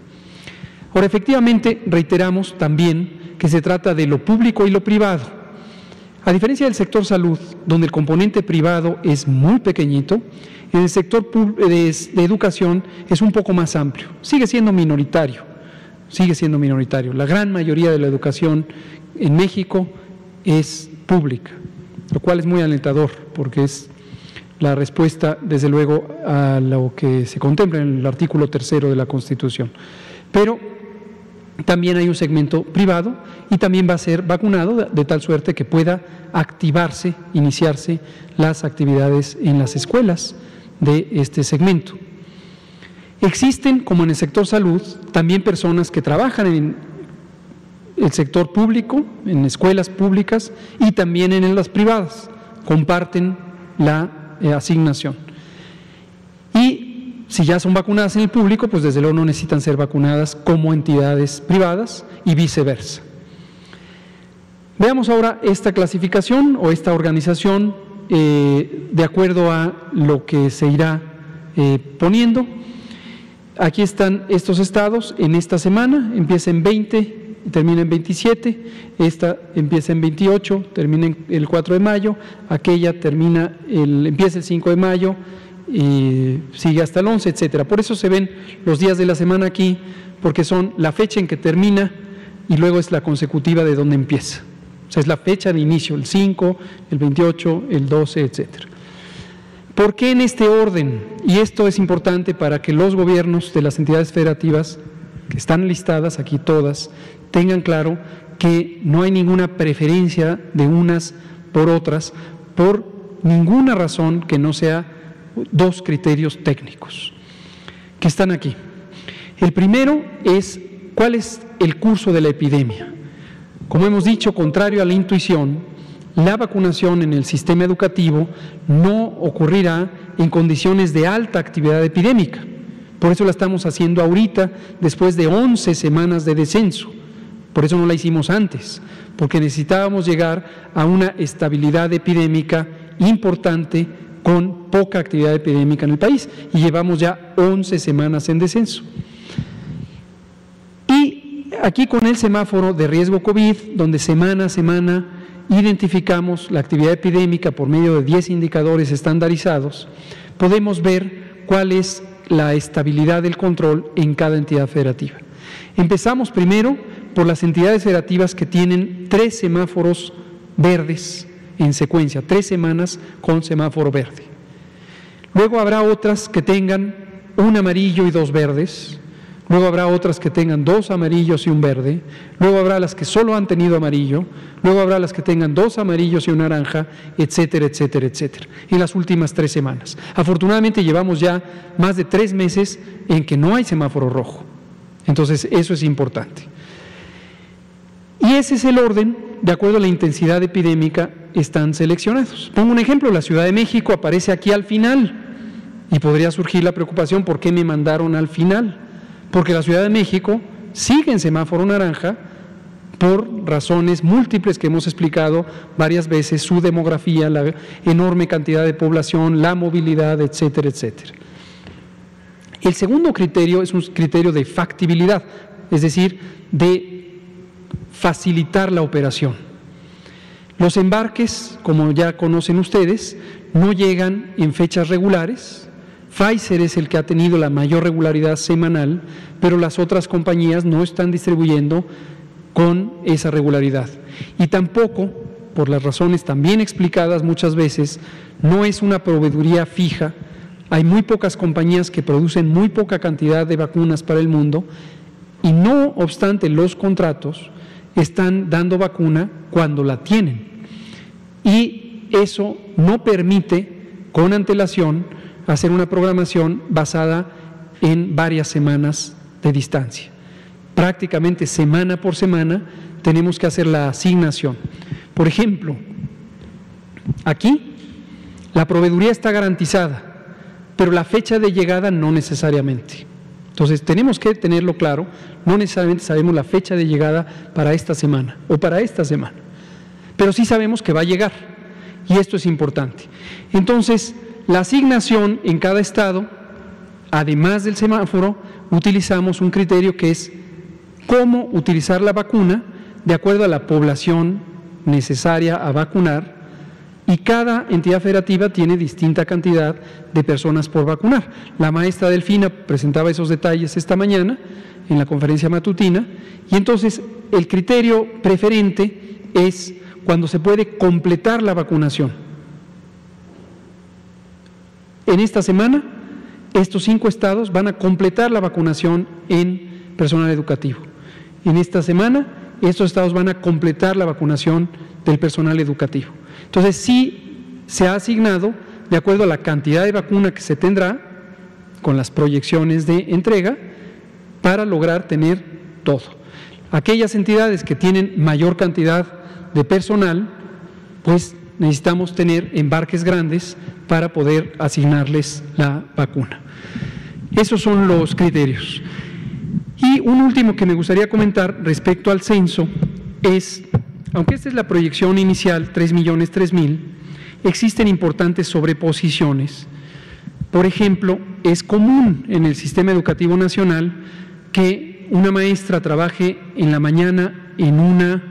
Ahora, efectivamente, reiteramos también que se trata de lo público y lo privado. A diferencia del sector salud, donde el componente privado es muy pequeñito, en el sector de educación es un poco más amplio. Sigue siendo minoritario, sigue siendo minoritario. La gran mayoría de la educación en México es pública lo cual es muy alentador porque es la respuesta, desde luego, a lo que se contempla en el artículo tercero de la Constitución. Pero también hay un segmento privado y también va a ser vacunado de tal suerte que pueda activarse, iniciarse las actividades en las escuelas de este segmento. Existen, como en el sector salud, también personas que trabajan en el sector público, en escuelas públicas y también en las privadas. Comparten la eh, asignación. Y si ya son vacunadas en el público, pues desde luego no necesitan ser vacunadas como entidades privadas y viceversa. Veamos ahora esta clasificación o esta organización eh, de acuerdo a lo que se irá eh, poniendo. Aquí están estos estados en esta semana, empieza en 20, termina en 27, esta empieza en 28, termina el 4 de mayo, aquella termina el, empieza el 5 de mayo y sigue hasta el 11, etcétera. Por eso se ven los días de la semana aquí, porque son la fecha en que termina y luego es la consecutiva de donde empieza. O sea, es la fecha de inicio, el 5, el 28, el 12, etcétera. ¿Por qué en este orden? Y esto es importante para que los gobiernos de las entidades federativas, que están listadas aquí todas, tengan claro que no hay ninguna preferencia de unas por otras por ninguna razón que no sea dos criterios técnicos que están aquí. El primero es cuál es el curso de la epidemia. Como hemos dicho, contrario a la intuición, la vacunación en el sistema educativo no ocurrirá en condiciones de alta actividad epidémica. Por eso la estamos haciendo ahorita, después de 11 semanas de descenso. Por eso no la hicimos antes, porque necesitábamos llegar a una estabilidad epidémica importante con poca actividad epidémica en el país. Y llevamos ya 11 semanas en descenso. Y aquí con el semáforo de riesgo COVID, donde semana a semana identificamos la actividad epidémica por medio de 10 indicadores estandarizados, podemos ver cuál es la estabilidad del control en cada entidad federativa. Empezamos primero por las entidades federativas que tienen tres semáforos verdes en secuencia, tres semanas con semáforo verde. Luego habrá otras que tengan un amarillo y dos verdes, luego habrá otras que tengan dos amarillos y un verde, luego habrá las que solo han tenido amarillo, luego habrá las que tengan dos amarillos y un naranja, etcétera, etcétera, etcétera, en las últimas tres semanas. Afortunadamente llevamos ya más de tres meses en que no hay semáforo rojo, entonces eso es importante. Y ese es el orden, de acuerdo a la intensidad epidémica, están seleccionados. Pongo un ejemplo, la Ciudad de México aparece aquí al final y podría surgir la preocupación, ¿por qué me mandaron al final? porque la Ciudad de México sigue en semáforo naranja por razones múltiples que hemos explicado varias veces, su demografía, la enorme cantidad de población, la movilidad, etcétera, etcétera. El segundo criterio es un criterio de factibilidad, es decir, de facilitar la operación. Los embarques, como ya conocen ustedes, no llegan en fechas regulares, Pfizer es el que ha tenido la mayor regularidad semanal, pero las otras compañías no están distribuyendo con esa regularidad. Y tampoco, por las razones también explicadas muchas veces, no es una proveeduría fija. Hay muy pocas compañías que producen muy poca cantidad de vacunas para el mundo y no obstante los contratos están dando vacuna cuando la tienen. Y eso no permite con antelación hacer una programación basada en varias semanas de distancia. Prácticamente semana por semana tenemos que hacer la asignación. Por ejemplo, aquí la proveeduría está garantizada, pero la fecha de llegada no necesariamente. Entonces tenemos que tenerlo claro, no necesariamente sabemos la fecha de llegada para esta semana o para esta semana, pero sí sabemos que va a llegar y esto es importante. Entonces, la asignación en cada estado, además del semáforo, utilizamos un criterio que es cómo utilizar la vacuna de acuerdo a la población necesaria a vacunar y cada entidad federativa tiene distinta cantidad de personas por vacunar. La maestra Delfina presentaba esos detalles esta mañana en la conferencia matutina y entonces el criterio preferente es cuando se puede completar la vacunación. En esta semana, estos cinco estados van a completar la vacunación en personal educativo. En esta semana, estos estados van a completar la vacunación del personal educativo. Entonces, sí se ha asignado, de acuerdo a la cantidad de vacuna que se tendrá, con las proyecciones de entrega, para lograr tener todo. Aquellas entidades que tienen mayor cantidad de personal, pues necesitamos tener embarques grandes para poder asignarles la vacuna. Esos son los criterios. Y un último que me gustaría comentar respecto al censo es, aunque esta es la proyección inicial, 3 millones 3 mil, existen importantes sobreposiciones Por ejemplo, es común en el sistema educativo nacional que una maestra trabaje en la mañana en una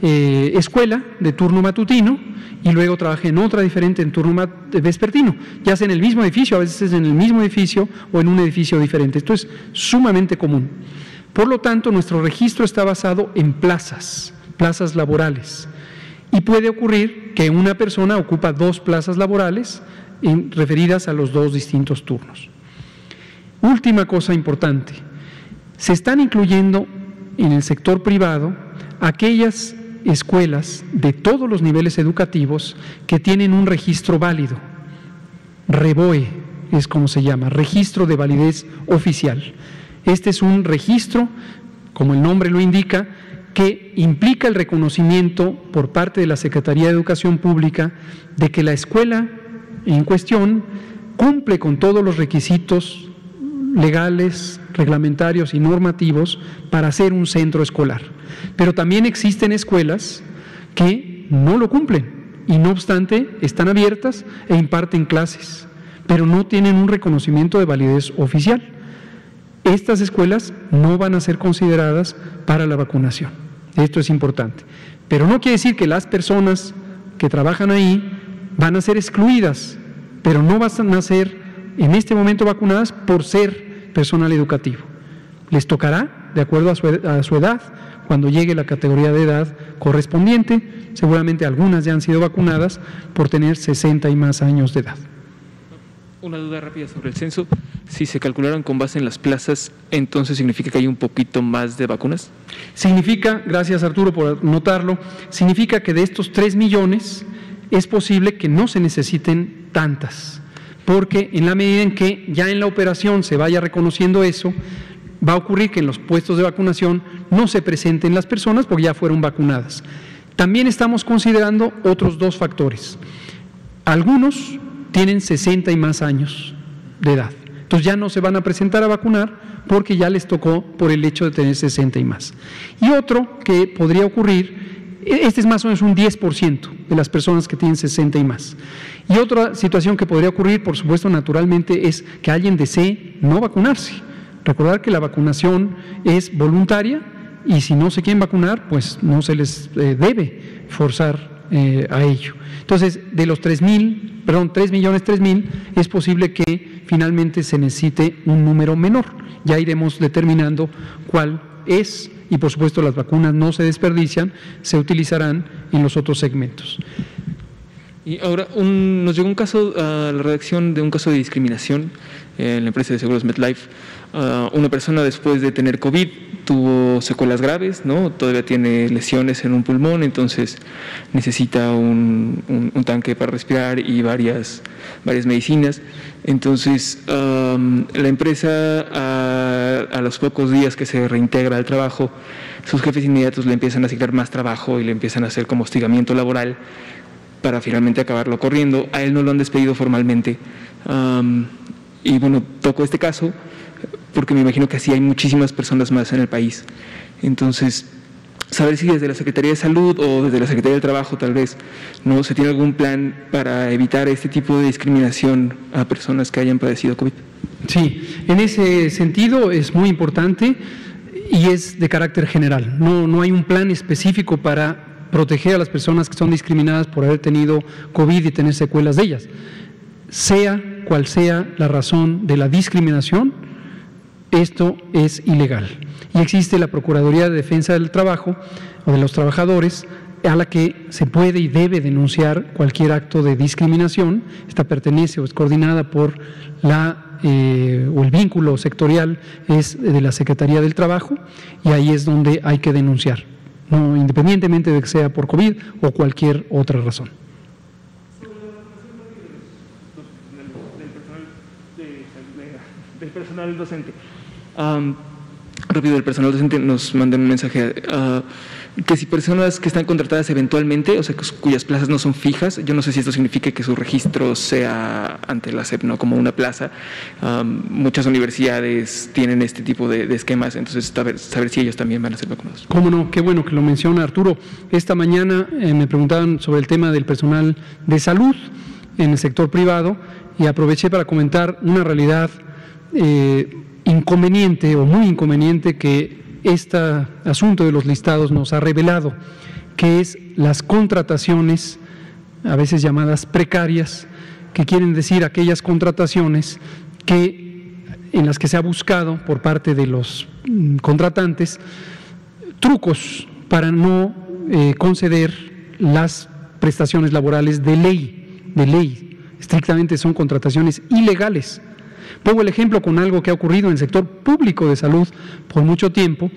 eh, escuela de turno matutino y luego trabaje en otra diferente en turno vespertino, ya sea en el mismo edificio, a veces en el mismo edificio o en un edificio diferente. Esto es sumamente común. Por lo tanto, nuestro registro está basado en plazas, plazas laborales. Y puede ocurrir que una persona ocupa dos plazas laborales referidas a los dos distintos turnos. Última cosa importante, se están incluyendo en el sector privado aquellas escuelas de todos los niveles educativos que tienen un registro válido. REBOE es como se llama, registro de validez oficial. Este es un registro, como el nombre lo indica, que implica el reconocimiento por parte de la Secretaría de Educación Pública de que la escuela en cuestión cumple con todos los requisitos legales, reglamentarios y normativos para ser un centro escolar. Pero también existen escuelas que no lo cumplen y no obstante están abiertas e imparten clases, pero no tienen un reconocimiento de validez oficial. Estas escuelas no van a ser consideradas para la vacunación. Esto es importante. Pero no quiere decir que las personas que trabajan ahí van a ser excluidas, pero no van a ser en este momento vacunadas por ser personal educativo. Les tocará, de acuerdo a su, a su edad, cuando llegue la categoría de edad correspondiente. Seguramente algunas ya han sido vacunadas por tener 60 y más años de edad. Una duda rápida sobre el censo. Si se calcularon con base en las plazas, entonces significa que hay un poquito más de vacunas. Significa, gracias Arturo por notarlo, significa que de estos 3 millones es posible que no se necesiten tantas, porque en la medida en que ya en la operación se vaya reconociendo eso, va a ocurrir que en los puestos de vacunación no se presenten las personas porque ya fueron vacunadas. También estamos considerando otros dos factores. Algunos tienen 60 y más años de edad. Entonces ya no se van a presentar a vacunar porque ya les tocó por el hecho de tener 60 y más. Y otro que podría ocurrir, e-, este es más o menos un 10% de las personas que tienen 60 y más. Y otra situación que podría ocurrir, por supuesto, naturalmente, es que alguien desee no vacunarse. Recordar que la vacunación es voluntaria y si no se quieren vacunar, pues no se les eh, debe forzar eh, a ello. Entonces, de los 3 mil, perdón, 3 millones 3 mil, es posible que finalmente se necesite un número menor. Ya iremos determinando cuál es y por supuesto las vacunas no se desperdician, se utilizarán en los otros segmentos. Y ahora nos llegó un caso a la redacción de un caso de discriminación en la empresa de seguros MedLife. Uh, una persona después de tener COVID tuvo secuelas graves, ¿no? Todavía tiene lesiones en un pulmón, entonces necesita un, un, tanque para respirar y varias, varias medicinas. Entonces, um, la empresa a, a, los pocos días que se reintegra al trabajo, sus jefes inmediatos le empiezan a asignar más trabajo y le empiezan a hacer como hostigamiento laboral para finalmente acabarlo corriendo. A él no lo han despedido formalmente. Um, y bueno, toco este caso porque me imagino que así hay muchísimas personas más en el país. Entonces, saber si desde la Secretaría de Salud o desde la Secretaría del Trabajo tal vez no se tiene algún plan para evitar este tipo de discriminación a personas que hayan padecido COVID. Sí, en ese sentido es muy importante y es de carácter general. No, no hay un plan específico para proteger a las personas que son discriminadas por haber tenido COVID y tener secuelas de ellas. Sea cual sea la razón de la discriminación, esto es ilegal. Y existe la Procuraduría de Defensa del Trabajo o de los trabajadores a la que se puede y debe denunciar cualquier acto de discriminación. Esta pertenece o es coordinada por la eh, o el vínculo sectorial es de la Secretaría del Trabajo y ahí es donde hay que denunciar no, independientemente de que sea por COVID o cualquier otra razón. Del personal docente. rápido, el personal docente nos manda un mensaje. Uh, que si personas que están contratadas eventualmente, o sea, cuyas plazas no son fijas, yo no sé si esto significa que su registro sea ante la SEP, ¿no? Como una plaza. muchas universidades tienen este tipo de, esquemas, entonces saber, saber, si ellos también van a ser vacunados. Cómo no, qué bueno que lo menciona Arturo. Esta mañana eh, me preguntaban sobre el tema del personal de salud en el sector privado y aproveché para comentar una realidad eh, inconveniente o muy inconveniente que este asunto de los listados nos ha revelado, que es las contrataciones, a veces llamadas precarias, que quieren decir aquellas contrataciones que en las que se ha buscado por parte de los mm, contratantes trucos para no eh, conceder las prestaciones laborales de ley, de ley. Estrictamente son contrataciones ilegales. Pongo el ejemplo con algo que ha ocurrido en el sector público de salud por mucho tiempo,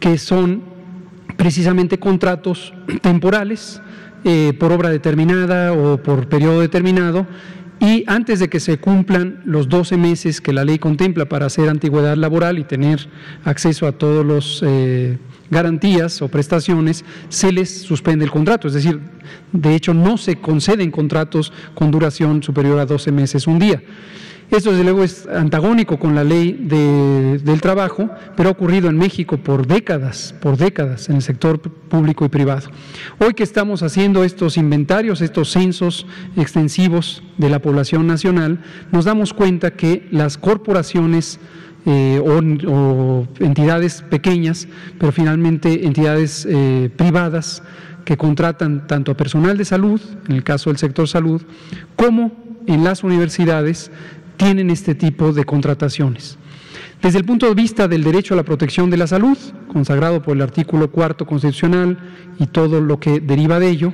que son precisamente contratos [clears throat] temporales eh, por obra determinada o por periodo determinado y antes de que se cumplan los 12 meses que la ley contempla para hacer antigüedad laboral y tener acceso a todos los eh, garantías o prestaciones, se les suspende el contrato. Es decir, de hecho no se conceden contratos con duración superior a 12 meses un día. Esto desde luego es antagónico con la ley del trabajo, pero ha ocurrido en México por décadas, por décadas en el sector público y privado. Hoy que estamos haciendo estos inventarios, estos censos extensivos de la población nacional, nos damos cuenta que las corporaciones eh, o, entidades pequeñas, pero finalmente entidades eh, privadas que contratan tanto a personal de salud, en el caso del sector salud, como en las universidades tienen este tipo de contrataciones. Desde el punto de vista del derecho a la protección de la salud, consagrado por el artículo cuarto constitucional y todo lo que deriva de ello,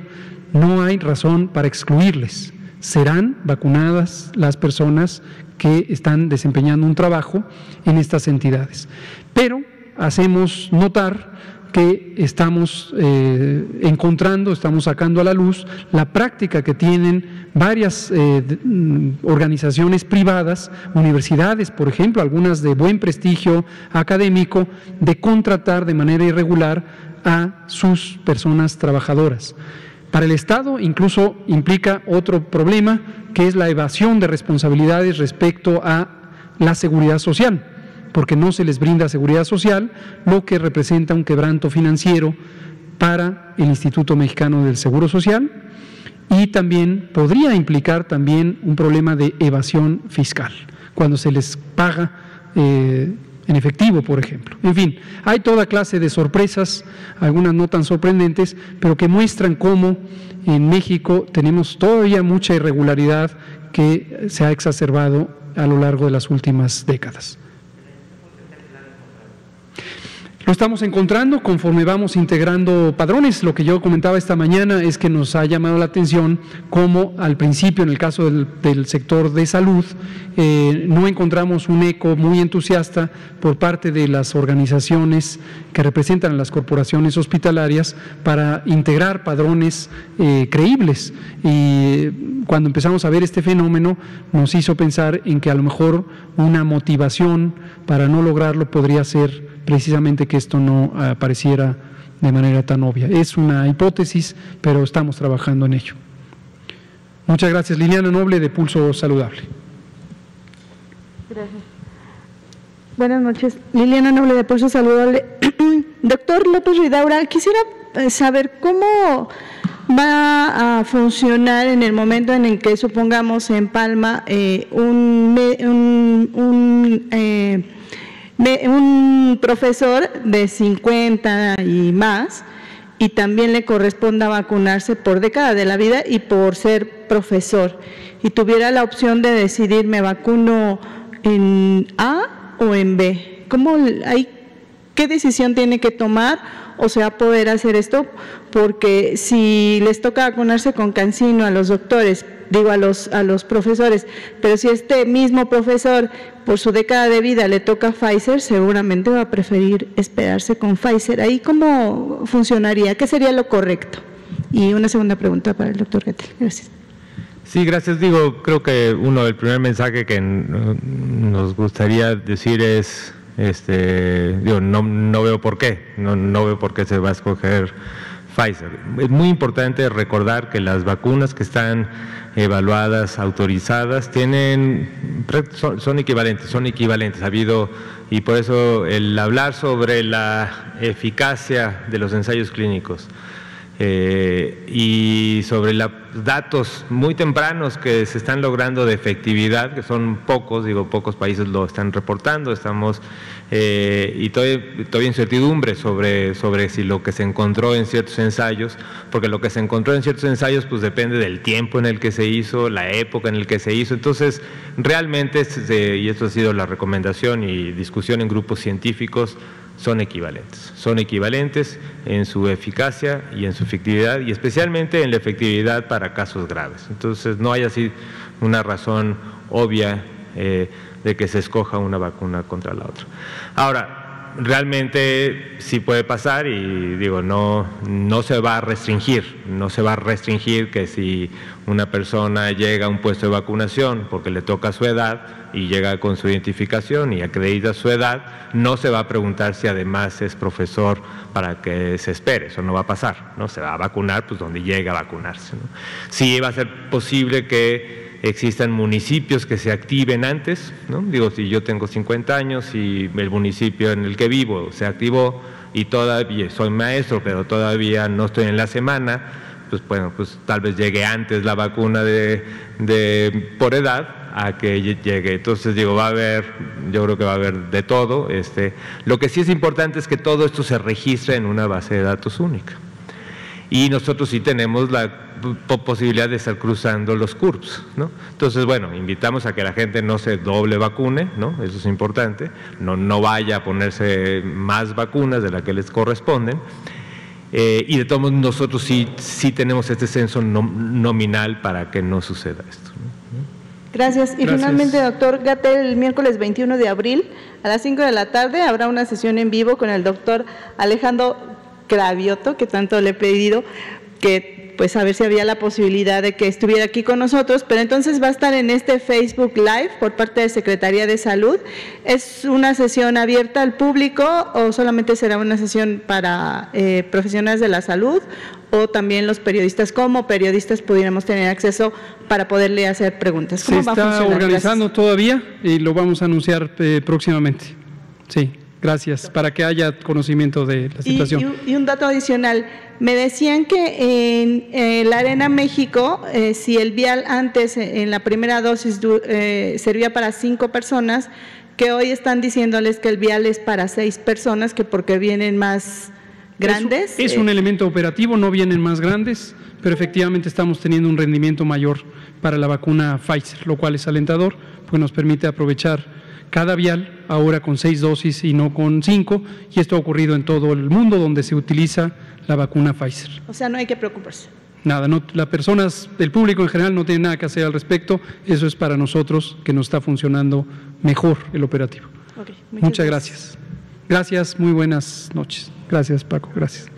no hay razón para excluirles. Serán vacunadas las personas que están desempeñando un trabajo en estas entidades. Pero hacemos notar que estamos eh, encontrando, estamos sacando a la luz la práctica que tienen varias eh, mm, organizaciones privadas, universidades, por ejemplo, algunas de buen prestigio académico, de contratar de manera irregular a sus personas trabajadoras. Para el Estado incluso implica otro problema, que es la evasión de responsabilidades respecto a la seguridad social porque no se les brinda seguridad social, lo que representa un quebranto financiero para el Instituto Mexicano del Seguro Social y también podría implicar también un problema de evasión fiscal, cuando se les paga eh, en efectivo, por ejemplo. En fin, hay toda clase de sorpresas, algunas no tan sorprendentes, pero que muestran cómo en México tenemos todavía mucha irregularidad que se ha exacerbado a lo largo de las últimas décadas. Lo estamos encontrando conforme vamos integrando padrones. Lo que yo comentaba esta mañana es que nos ha llamado la atención cómo al principio, en el caso del, sector de salud, eh, no encontramos un eco muy entusiasta por parte de las organizaciones que representan a las corporaciones hospitalarias para integrar padrones eh, creíbles. Y cuando empezamos a ver este fenómeno, nos hizo pensar en que a lo mejor una motivación para no lograrlo podría ser precisamente que esto no apareciera de manera tan obvia. Es una hipótesis, pero estamos trabajando en ello. Muchas gracias. Liliana Noble de Pulso Saludable. Gracias. Buenas noches. Liliana Noble de Pulso Saludable. [clears throat] Doctor López Ridaura, quisiera eh, saber cómo va a funcionar en el momento en el que supongamos en Palma eh, un, un, eh, un profesor de 50 y más y también le corresponda vacunarse por década de la vida y por ser profesor y tuviera la opción de decidir me vacuno en A o en B. ¿Cómo hay, ¿Qué decisión tiene que tomar o se va a poder hacer esto? Porque si les toca vacunarse con cancino a los doctores, digo a los, a los profesores, pero si este mismo profesor por su década de vida le toca Pfizer, seguramente va a preferir esperarse con Pfizer. ¿Ahí cómo funcionaría? ¿Qué sería lo correcto? Y una segunda pregunta para el doctor Gettel. Gracias. Sí, gracias. Digo, creo que uno, el primer mensaje que nos gustaría decir es, este, digo, no, no veo por qué, no, no veo por qué se va a escoger Pfizer. Es muy importante recordar que las vacunas que están evaluadas, autorizadas, tienen, son, equivalentes, son equivalentes. Ha habido, y por eso el hablar sobre la eficacia de los ensayos clínicos Eh, y sobre los datos muy tempranos que se están logrando de efectividad, que son pocos, digo, pocos países lo están reportando, estamos eh, y todavía, todavía, incertidumbre sobre, sobre si lo que se encontró en ciertos ensayos, porque lo que se encontró en ciertos ensayos pues depende del tiempo en el que se hizo, la época en el que se hizo, entonces realmente, y esto ha sido la recomendación y discusión en grupos científicos, son equivalentes. Son equivalentes en su eficacia y en su efectividad y especialmente en la efectividad para casos graves. Entonces no hay así una razón obvia eh, de que se escoja una vacuna contra la otra. Ahora, realmente sí puede pasar y digo, no, no se va a restringir, no se va a restringir que si una persona llega a un puesto de vacunación porque le toca su edad y llega con su identificación y acredita su edad, no se va a preguntar si además es profesor para que se espere, eso no va a pasar, ¿no? Se va a vacunar pues donde llega a vacunarse. ¿no? Sí va a ser posible que existan municipios que se activen antes, ¿no? Digo, si yo tengo 50 años y el municipio en el que vivo se activó y todavía soy maestro, pero todavía no estoy en la semana, pues bueno, pues tal vez llegue antes la vacuna de, por edad a que llegue. Entonces digo, va a haber, yo creo que va a haber de todo. Este, lo que sí es importante es que todo esto se registre en una base de datos única. Y nosotros sí tenemos la posibilidad de estar cruzando los CURPS. ¿no? Entonces, bueno, invitamos a que la gente no se doble vacune, ¿no? eso es importante, no, no vaya a ponerse más vacunas de las que les corresponden. Eh, y de todos modos, nosotros sí, sí tenemos este censo nominal para que no suceda esto. Gracias. Y finalmente, doctor Gatel, el miércoles 21 de abril a las 5 de la tarde habrá una sesión en vivo con el doctor Alejandro Cravioto, que tanto le he pedido, que pues a ver si había la posibilidad de que estuviera aquí con nosotros, pero entonces va a estar en este Facebook Live por parte de Secretaría de Salud. ¿Es una sesión abierta al público o solamente será una sesión para eh, profesionales de la salud o también los periodistas como periodistas pudiéramos tener acceso para poderle hacer preguntas? ¿Cómo Se está organizando todavía y lo vamos a anunciar eh, próximamente. Sí. Gracias, para que haya conocimiento de la situación. Y, un dato adicional, me decían que en, la Arena México, eh, si el vial antes en la primera dosis eh, servía para cinco personas, que hoy están diciéndoles que el vial es para seis personas, que porque vienen más grandes. Es, un eh, elemento operativo, no vienen más grandes, pero efectivamente estamos teniendo un rendimiento mayor para la vacuna Pfizer, lo cual es alentador, pues nos permite aprovechar cada vial, ahora con seis dosis y no con cinco, y esto ha ocurrido en todo el mundo donde se utiliza la vacuna Pfizer. O sea, no hay que preocuparse. Nada, no, las personas, el público en general no tiene nada que hacer al respecto, eso es para nosotros que nos está funcionando mejor el operativo. muchas, muchas gracias. Gracias, muy buenas noches. Gracias Paco, gracias.